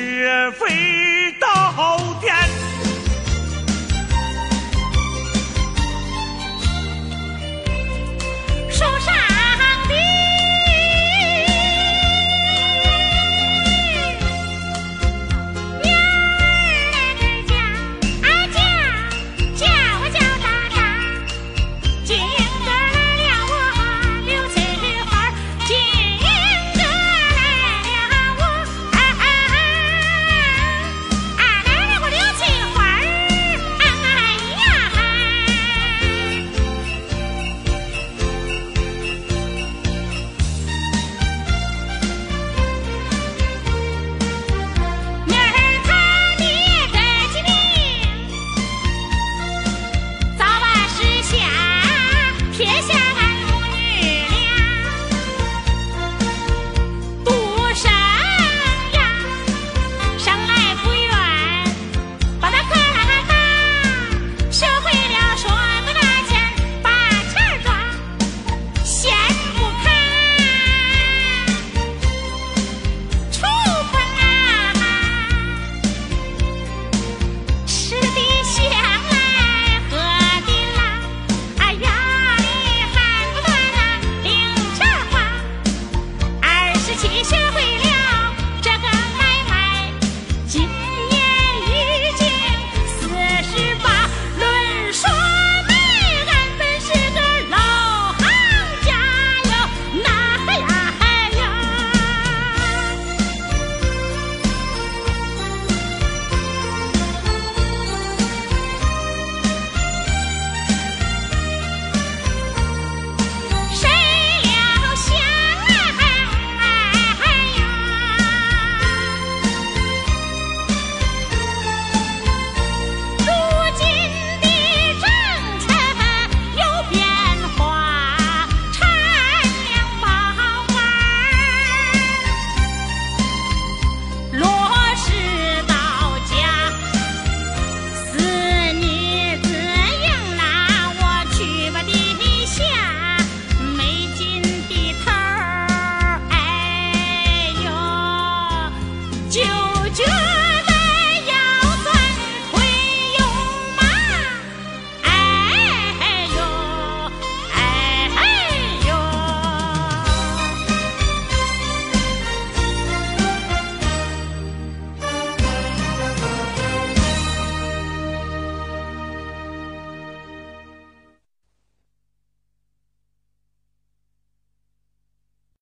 飞飞